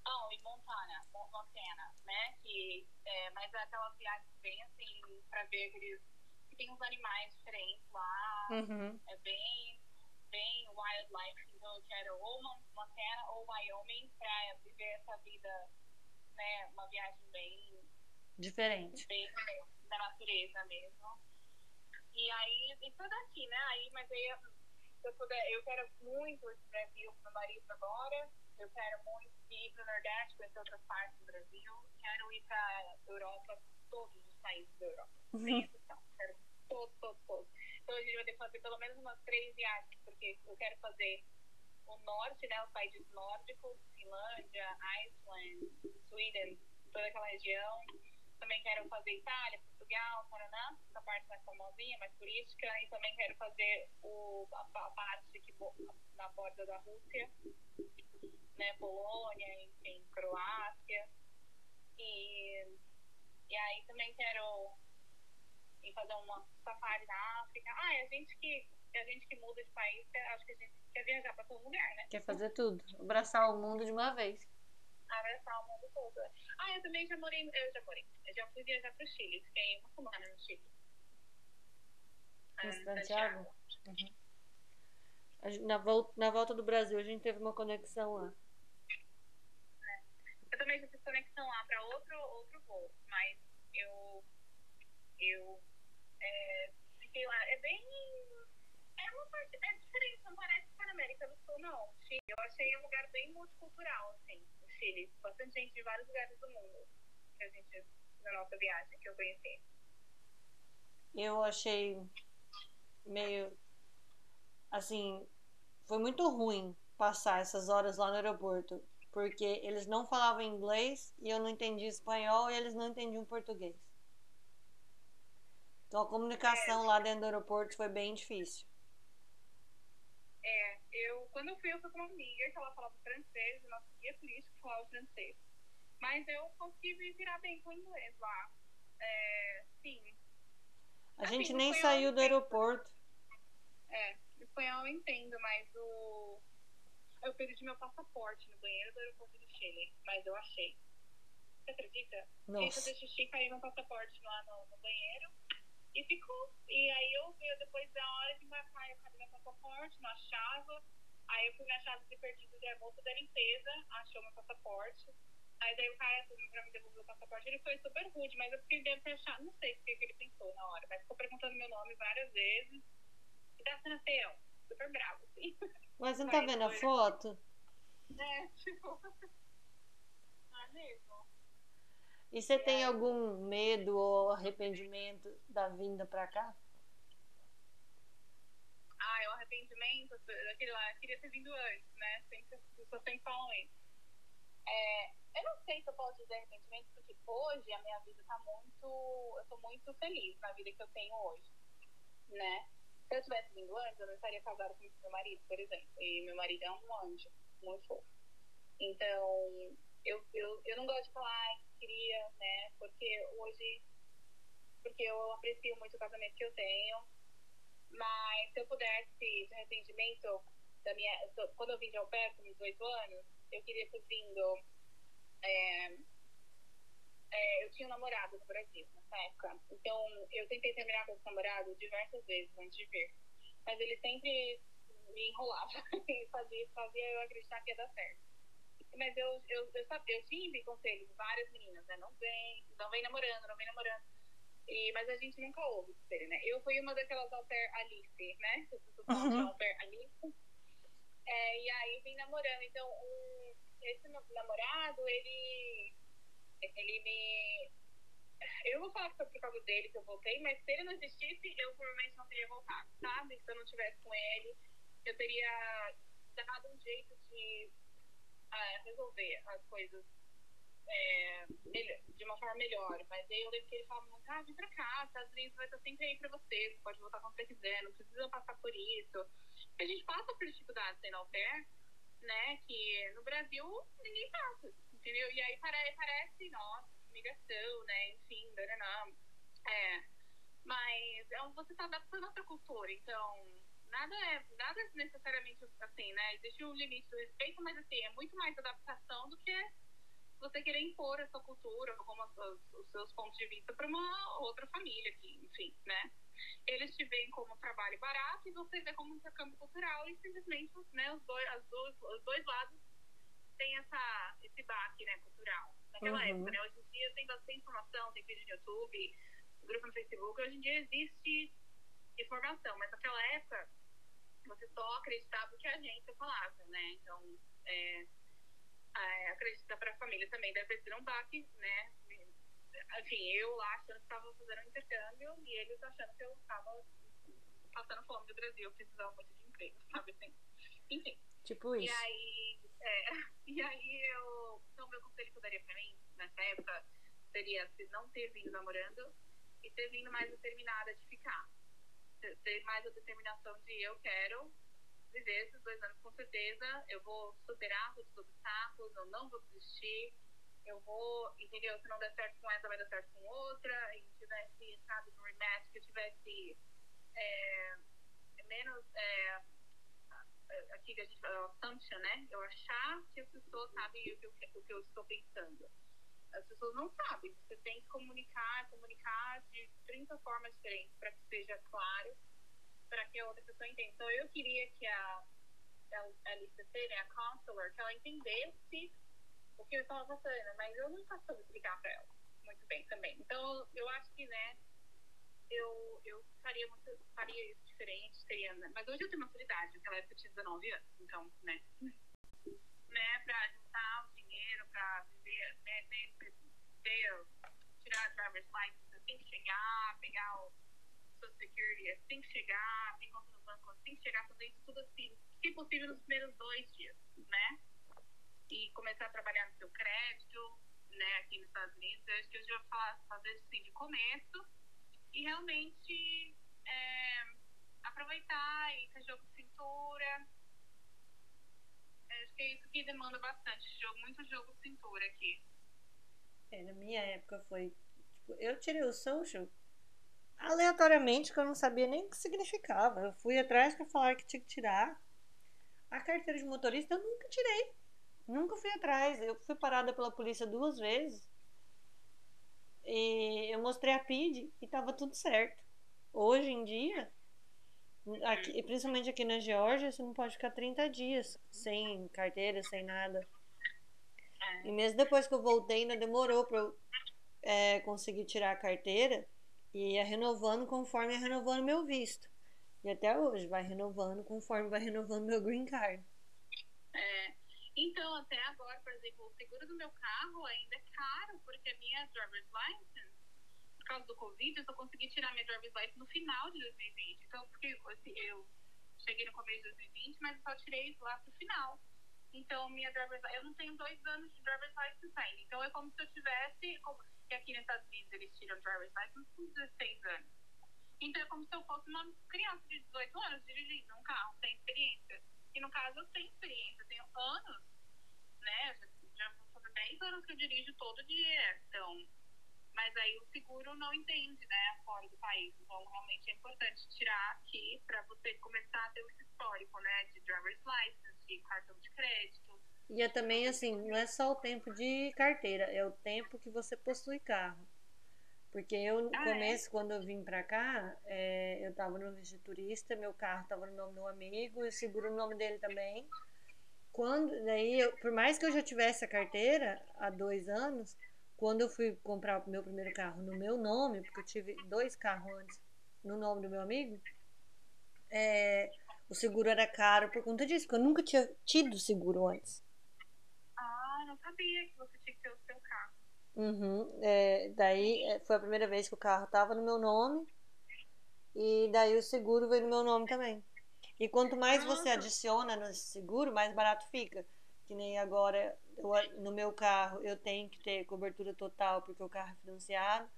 Ah, e Montana, Mon- Montana, né? Que é, mas é aquelas viagens bem assim, pra ver aqueles. que tem uns animais diferentes lá. Uhum. É bem, bem wildlife. Então eu quero ou Mon- Montana ou Wyoming pra viver essa vida, né? Uma viagem bem Diferente. bem da natureza mesmo. E aí, isso daqui, né? Aí, mas aí, se eu puder, eu quero muito pro Brasil com meu marido agora. Eu quero muito ir pro Nordeste, conhecer outras partes do Brasil. Quero ir pra Europa, todos os países da Europa. Exceção. Quero todos, todos, todos. Então a gente vai ter que fazer pelo menos umas três viagens, porque eu quero fazer o norte, né? Os países nórdicos, Finlândia, Iceland, Sweden, toda aquela região. Também quero fazer Itália, Portugal, Paraná, essa parte mais famosinha, mais turística. E também quero fazer o, a, a parte bo- na borda da Rússia, né? Polônia, enfim, Croácia. E, e aí também quero ir fazer uma safari na África. Ah, e a gente que, a gente que muda de país, acho que a gente quer viajar para todo lugar, né? Quer fazer tudo. Abraçar o mundo de uma vez. Abraçar o mundo todo. Ah, eu também já morei, eu já morei. Eu já fui viajar pro Chile, fiquei uma semana no Chile. Em Ah, Santiago? Gente- Na volta, na volta do Brasil, a gente teve uma conexão lá. Eu também já fiz conexão lá para outro, outro voo, mas eu, eu é, fiquei lá. É bem. É uma parte. É diferente, não parece para a América do Sul, não. Eu achei um lugar bem multicultural, assim, Chile. Bastante gente de vários lugares do mundo que a gente, na nossa viagem, que eu conheci. Eu achei meio. Assim, foi muito ruim passar essas horas lá no aeroporto, porque eles não falavam inglês e eu não entendia espanhol e eles não entendiam português. Então a comunicação É. lá dentro do aeroporto foi bem difícil. É, eu, quando eu fui, eu fui com uma amiga que ela falava francês, e nosso guia turístico falava francês. Mas eu consegui me virar bem com o inglês lá. É, sim, A Assim, gente nem saiu eu do aeroporto. é, o espanhol eu entendo, mas o. Eu perdi meu passaporte no banheiro do aeroporto do Chile, mas eu achei. Você acredita? Nossa. fazer xixi, caiu meu passaporte lá no, no banheiro e ficou. E aí eu vi, depois da hora de embarcar, eu cadê meu passaporte, não achava. Aí eu fui na chave de perdido da moça da limpeza, achou meu passaporte. Aí daí o cara pra me devolver o passaporte, ele foi super rude, mas eu fiquei deve ter achado, não sei o que ele pensou na hora, mas ficou perguntando meu nome várias vezes. E tá sendo feio, super bravo, assim. Mas não tá vendo a foi- foto? É, tipo. Ah, mesmo. E você tem algum medo ou arrependimento da vinda pra cá? Ah, é o arrependimento daquele lá, queria ter vindo antes, né? Sempre, as pessoas sempre falam isso. É, eu não sei se eu posso dizer arrependimento, porque hoje a minha vida tá muito. Eu tô muito feliz na vida que eu tenho hoje, né? Se eu tivesse vindo antes, eu não estaria casada com meu marido, por exemplo. E meu marido é um anjo, muito fofo. Então, eu, eu, eu não gosto de falar, ai, queria, né? Porque hoje. Porque eu aprecio muito o casamento que eu tenho. Mas se eu pudesse, de arrependimento, da minha, quando eu vim de pair com 18 anos, eu queria ter vindo. é, é, eu tinha um namorado no Brasil nessa época. Então, eu tentei terminar com esse namorado diversas vezes antes de vir. Mas ele sempre me enrolava e fazia, fazia eu acreditar que ia dar certo. Mas eu, eu, eu, sabia, eu tive conselhos de várias meninas, né? Não vem, não vem namorando, não vem namorando. E, mas a gente nunca ouve dele, né? Eu fui uma daquelas pair Alice, né? É Uhum. pair Alice. É, e aí vim namorando. Então, um, esse meu namorado, ele, ele me. Eu vou falar que foi por causa dele que eu voltei, mas se ele não existisse, eu provavelmente não teria voltado, sabe? Se eu não estivesse com ele, eu teria dado um jeito de ah, resolver as coisas é, de uma forma melhor. Mas aí eu lembro que ele falava ah, vem pra cá, Estados Unidos vai estar sempre aí pra você, você pode voltar quando você quiser, não precisa passar por isso. A gente passa por dificuldades sendo au pair, né, que no Brasil ninguém passa, entendeu? E aí pare- parece, nossa, migração, né, enfim, não, é. Mas é você tá adaptando a outra cultura, então nada é nada necessariamente assim, né? Existe um limite do respeito, mas assim, é muito mais adaptação do que você querer impor a sua cultura, como as- os, seus pontos de vista para uma outra família, que, enfim, né? Eles te veem como trabalho barato e você vê como intercâmbio cultural e simplesmente, né, os dois, as duas, os dois lados têm essa, esse baque, né, cultural. Naquela Uhum. época, né? Hoje em dia tem bastante informação, tem vídeo no YouTube, grupo no Facebook, hoje em dia existe informação, mas naquela época você só acreditava o que a agência falava, né? Então, é, é, acreditar para a família também deve ter sido um baque, né? Enfim, eu lá achando que estava fazendo um intercâmbio e eles achando que eu estava passando fome do Brasil, eu precisava muito de emprego, sabe assim? Enfim. Tipo E isso. aí, é, e aí eu. Então, meu conselho que eu daria pra mim, nessa época, seria se não ter vindo namorando e ter vindo mais determinada de ficar. Ter- mais a determinação de eu quero viver esses dois anos com certeza, eu vou superar todos os obstáculos, eu não vou desistir, eu vou, entendeu? Se não der certo com essa, vai dar certo com outra, e tivesse, sabe, no rematch, que eu tivesse é, menos. É, aqui que a gente fala, assumption, né? Eu achar que as pessoas sabem o que, eu, o que eu estou pensando. As pessoas não sabem. Você tem que comunicar, comunicar de 30 formas diferentes para que seja claro, para que a outra pessoa entenda. Então, eu queria que a, a, a LCC, né, a counselor, que ela entendesse o que eu estava passando, mas eu nunca soube explicar para ela muito bem também. Então, eu acho que, né, eu, eu faria, muito, faria isso diferente, teria, né? mas hoje eu tenho maturidade, naquela época eu tinha 19 anos, então, né, né, pra juntar dinheiro, pra viver, né, ter, ter, tirar a driver's license, assim que chegar, pegar o Social Security, assim que chegar, tem conta no banco, assim que chegar, fazer isso tudo assim, se possível nos primeiros dois dias, né, e começar a trabalhar no seu crédito, né, aqui nos Estados Unidos, eu acho que eu já vou falar, fazer assim de começo e realmente é, aproveitar e ter jogo de cintura. Acho que é isso que demanda bastante, jogo, muito jogo cintura aqui. É, na minha época foi. Tipo, eu tirei o social aleatoriamente, que eu não sabia nem o que significava. Eu fui atrás para falar que tinha que tirar. A carteira de motorista eu nunca tirei. Nunca fui atrás. Eu fui parada pela polícia duas vezes. E eu mostrei a PID e tava tudo certo. Hoje em dia, aqui, principalmente aqui na Geórgia, você não pode ficar 30 dias sem carteira, sem nada. É. E mesmo depois que eu voltei, ainda demorou para eu é, conseguir tirar a carteira e ia renovando conforme ia renovando meu visto. E até hoje vai renovando conforme vai renovando meu green card. É, então, até agora, por exemplo, o seguro do meu carro ainda é caro, porque a minha driver's license, causa do Covid, eu só consegui tirar minha driver's license no final de 2020. Então, porque assim, eu cheguei no começo de 2020, mas eu só tirei lá pro final. Então, minha driver's license, eu não tenho dois anos de driver's license ainda. Então, é como se eu tivesse, como, que aqui nos Estados Unidos eles tiram driver's license com 16 anos. Então, é como se eu fosse uma criança de 18 anos dirigindo um carro sem experiência. E no caso, eu tenho experiência, eu tenho anos, né? Já, já fazer 10 anos que eu dirijo todo dia. Então, mas aí o seguro não entende, né? Fora do país. Então, realmente é importante tirar aqui para você começar a ter esse histórico, né? De driver's license, de cartão de crédito. E é também assim, não é só o tempo de carteira, é o tempo que você possui carro. Porque eu, no Ah, começo, quando eu vim pra cá, é, eu tava no visto turista, meu carro tava no nome do amigo, e o seguro no nome dele também. Quando, daí, eu- por mais que eu já tivesse a carteira há dois anos, quando eu fui comprar o meu primeiro carro no meu nome, porque eu tive dois carros antes no nome do meu amigo, é, o seguro era caro por conta disso, porque eu nunca tinha tido seguro antes. Ah, não sabia que você tinha que ter o seu carro. Uhum. É, daí é, foi a primeira vez que o carro estava no meu nome e daí o seguro veio no meu nome também. E quanto mais você adiciona no seguro, mais barato fica. Que nem agora eu no meu carro eu tenho que ter cobertura total porque o carro é financiado.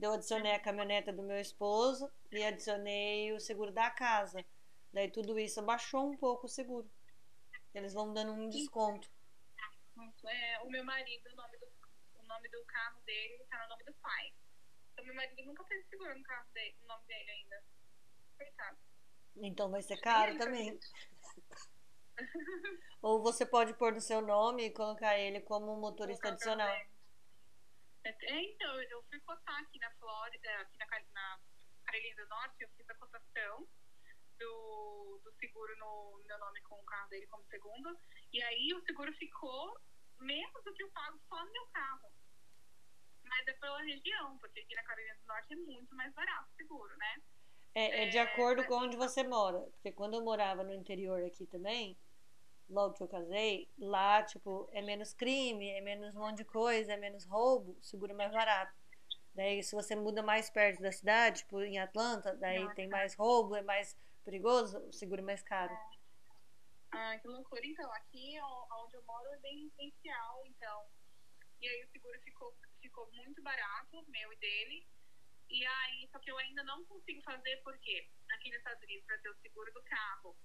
Eu adicionei a caminhoneta do meu esposo e adicionei o seguro da casa. Daí tudo isso abaixou um pouco o seguro. Eles vão dando um desconto. É, o meu marido, o nome do, o nome do carro dele tá no nome do pai. Então, meu marido nunca fez seguro no carro dele, no nome dele ainda. Coitado. Então vai ser caro também. Ou você pode pôr no seu nome e colocar ele como motorista adicional. dele. É, então, eu- fui cotar aqui na Flórida, aqui na, na Carolina do Norte, eu fiz a cotação do, do seguro no meu nome com o carro dele como segundo. E aí o seguro ficou menos do que eu pago só no meu carro. Mas é pela região, porque aqui na Carolina do Norte é muito mais barato o seguro, né? É, é de É, acordo mas- com onde você mora. Porque quando eu morava no interior aqui também, logo que eu casei, lá, tipo, é menos crime, é menos um monte de coisa, é menos roubo, é mais barato. Daí, se você muda mais perto da cidade, tipo em Atlanta, daí Nossa. tem mais roubo, é mais perigoso, o seguro é mais caro. Ah, que loucura. Então, aqui ó, onde eu moro é bem residencial, então. E aí o seguro ficou, ficou muito barato, meu e dele. E aí, só que eu ainda não consigo fazer porque aqui nos Estados Unidos, para ter o seguro do carro,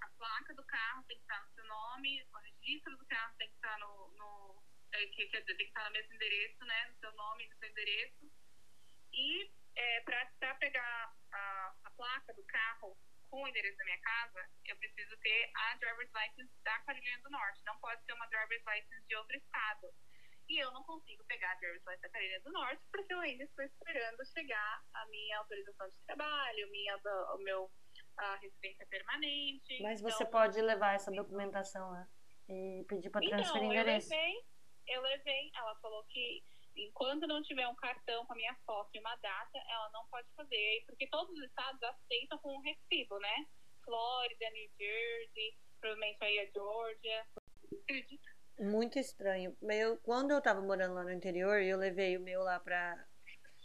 a placa do carro tem que estar no seu nome, o registro do carro tem que estar no. no é, que, quer dizer, tem que estar no mesmo endereço, né? No seu nome e no seu endereço. E é, para pegar a, a placa do carro com o endereço da minha casa, eu preciso ter a driver's license da Carolina do Norte. Não pode ser uma driver's license de outro estado. E eu não consigo pegar a driver's license da Carolina do Norte porque eu ainda estou esperando chegar a minha autorização de trabalho, minha, o meu a residência permanente. Mas você Então, pode levar essa documentação lá e pedir para então, transferir eu endereço. levei, eu levei, ela falou que enquanto não tiver um cartão com a minha foto e uma data, ela não pode fazer, porque todos os estados aceitam com um recibo, né? Flórida, New Jersey, provavelmente aí a Georgia. Acredita? Muito estranho. Eu, quando eu tava morando lá no interior, eu levei o meu lá pra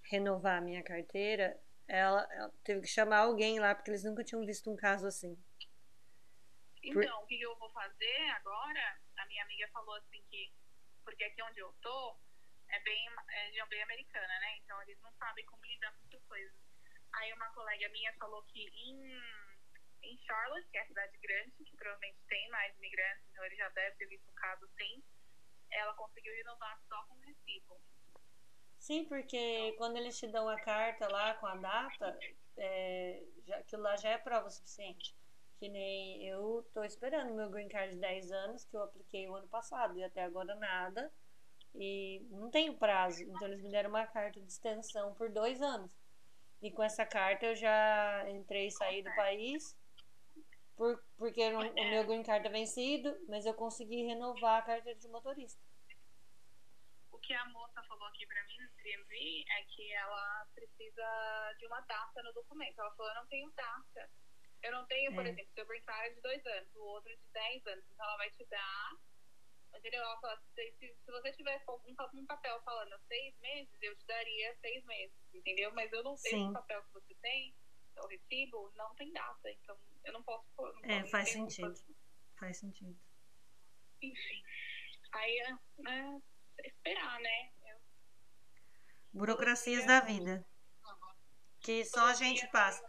renovar a minha carteira. Ela, ela teve que chamar alguém lá, porque eles nunca tinham visto um caso assim. Então, Por... o que eu vou fazer agora? A minha amiga falou assim que, porque aqui onde eu tô é bem, é região bem americana, né? Então eles não sabem como lidar com essas coisas. Aí uma colega minha falou que em em Charlotte, que é a cidade grande, que provavelmente tem mais imigrantes, então ele já deve ter visto o caso sim, ela conseguiu renovar só com recibo. Sim, porque quando eles te dão a carta lá com a data, é, já, aquilo lá já é prova suficiente. Que nem eu tô esperando meu green card de 10 anos, que eu apliquei o ano passado, e até agora nada. E não tenho prazo. Então eles me deram uma carta de extensão por dois anos. E com essa carta eu já entrei e saí do país por, porque o, meu green card é vencido, mas eu consegui renovar a carteira de motorista. O que a moça falou aqui pra mim no DMV é que ela precisa de uma data no documento. Ela falou, eu não tenho data. Eu não tenho, por é. exemplo, seu card é de dois anos, o outro é de dez anos. Então ela vai te dar entendeu? Ela fala, se, se, você tivesse um, um papel falando seis meses, eu te daria seis meses, entendeu? Mas eu não sei o papel que você tem, o recibo, não tem data. Então eu não posso pôr. Não é, posso, faz sentido. Faz sentido. Enfim. Aí é, é esperar, né? Eu... Burocracias da vida. Que só a gente passa.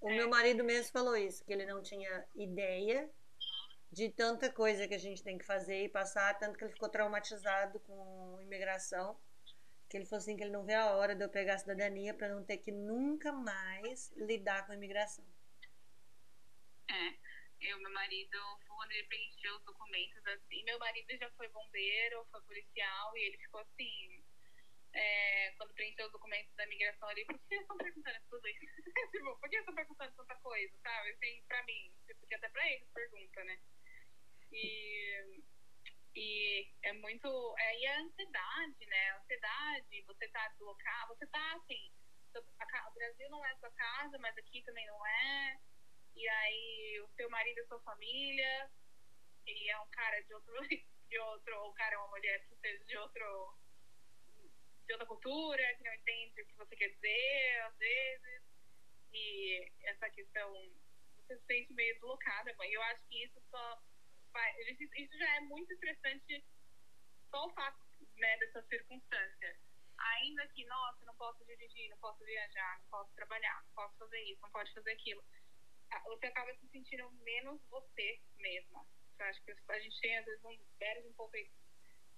O meu marido mesmo falou isso, que ele não tinha ideia de tanta coisa que a gente tem que fazer e passar, tanto que ele ficou traumatizado com imigração, que ele falou assim que ele não vê a hora de eu pegar a cidadania para não ter que nunca mais lidar com imigração. É. Eu, meu marido, quando ele preencheu os documentos, assim, meu marido já foi bombeiro, foi policial, e ele ficou assim. É, quando preencheu os documentos da migração, ele por que estão perguntando tudo isso? tipo, por que estão perguntando tanta coisa, sabe? Assim, pra mim, porque até pra eles pergunta, né? E, e é muito. É, e a ansiedade, né? A ansiedade, você tá deslocado, você tá assim. O Brasil não é sua casa, mas aqui também não é e aí o seu marido é sua família, e é um cara de outro, de outro, ou cara é uma mulher que seja de outro de outra cultura, que não entende o que você quer dizer, às vezes. E essa questão, você se sente meio deslocada, mãe. Eu acho que isso só isso já é muito estressante só o fato né, dessa circunstância. Ainda que, nossa, não posso dirigir, não posso viajar, não posso trabalhar, não posso fazer isso, não pode fazer aquilo você acaba se sentindo menos você mesma. Eu acho que a gente tem, às vezes, um, perde um pouco,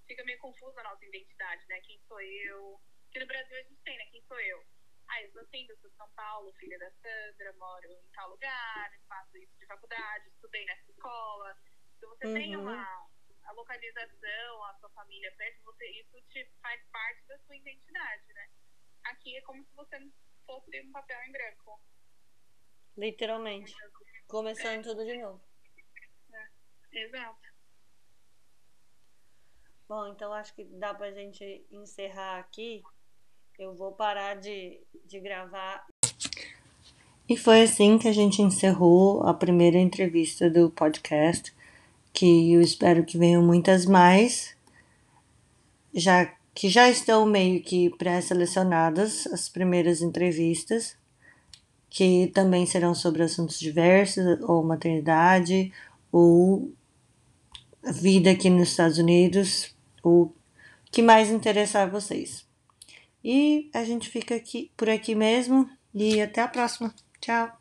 fica meio confusa a nossa identidade, né? Quem sou eu? Aqui no Brasil a gente tem, né? Quem sou eu? Ah, eu sou assim, eu sou de São Paulo, filha da Sandra, moro em tal lugar, faço isso de faculdade, estudei nessa escola. Então você uhum. tem uma a localização, a sua família perto, você, isso te faz parte da sua identidade, né? Aqui é como se você fosse um papel em branco. Literalmente. Começando tudo de novo. É, exato. Bom, então acho que dá pra gente encerrar aqui. Eu vou parar de, de gravar. E foi assim que a gente encerrou a primeira entrevista do podcast, que eu espero que venham muitas mais, já que já estão meio que pré-selecionadas as primeiras entrevistas que também serão sobre assuntos diversos, ou maternidade, ou vida aqui nos Estados Unidos, o que mais interessar vocês. E a gente fica aqui por aqui mesmo e até a próxima. Tchau.